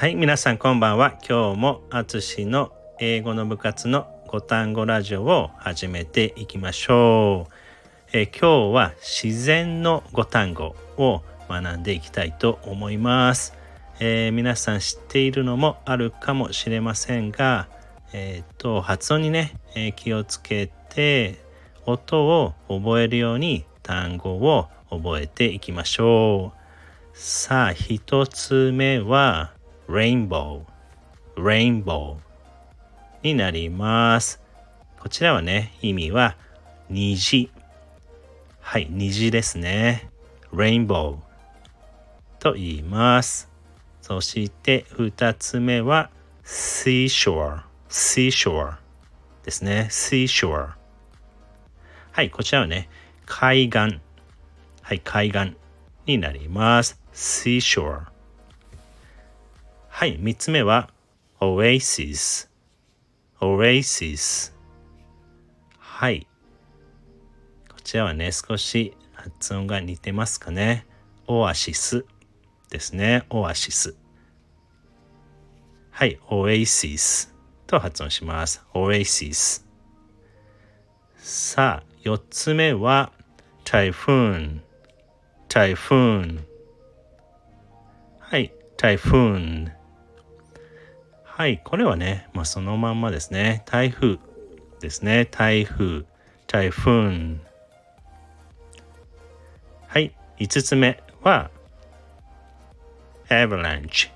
はい、皆さんこんばんは。今日もあつしの英語の部活の5単語ラジオを始めていきましょう。え今日は自然の5単語を学んでいきたいと思います。えー皆さん知っているのもあるかもしれませんが、えーと発音にね、え気をつけて音を覚えるように単語を覚えていきましょう。さあ、一つ目は rainbow, rainbow になります。こちらはね、意味は虹。はい、虹ですね。rainbow と言います。そして二つ目は seashore, seashore ですね。seashore はい、こちらはね、海岸。はい、海岸になります。seashore。はい、三つ目は oasis。oasis。はい。こちらはね、少し発音が似てますかね。オアシスですね。オアシス。はい、oasis と発音します。oasis。さあ、四つ目は typhoon。typhoon。はい、typhoon。はい、これはね、まあ、そのまんまですね。台風ですね。台風。typhoon。はい、五つ目は avalanche。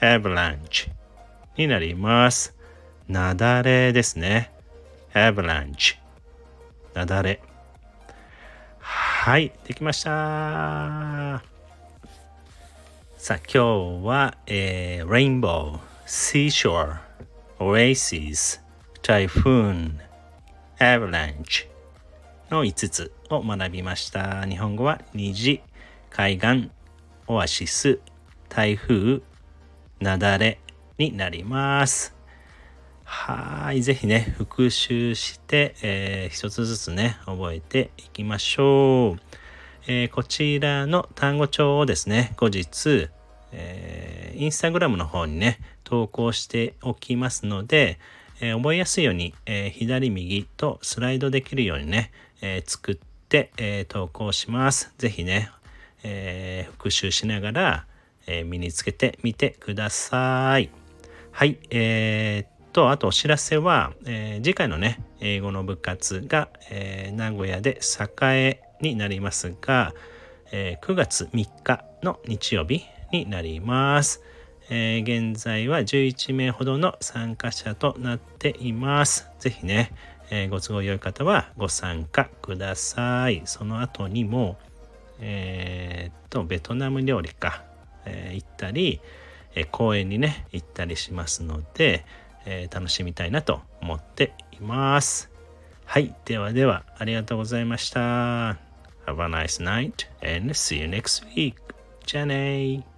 avalanche になります。雪崩ですね。avalanche。雪崩。はい、できました。さあ、今日は、えー、Rainbow、Seashore、Oasis、Typhoon、Avalanche の5つを学びました。日本語は虹、海岸、オアシス、台風、雪崩になります。はい。ぜひね、復習して、えー一つずつね、覚えていきましょう。えーこちらの単語帳をですね、後日、えーインスタグラムの方にね、投稿しておきますので、えー覚えやすいように、えー左右とスライドできるようにね、えー作って、えー投稿します。ぜひね、えー復習しながら、えー身につけてみてください。はい、えーっと、あとお知らせは、えー次回のね、英語の部活が、えー名古屋で栄になりますが、えー9月3日の日曜日になります。えー現在は11名ほどの参加者となっています。ぜひね、えーご都合良い方はご参加ください。その後にも、えーっと、ベトナム料理か、え行ったり、え公園にね、行ったりしますので、え楽しみたいなと思っています。はい。ではでは、ありがとうございました。Have a nice night and see you next week. じゃあねー。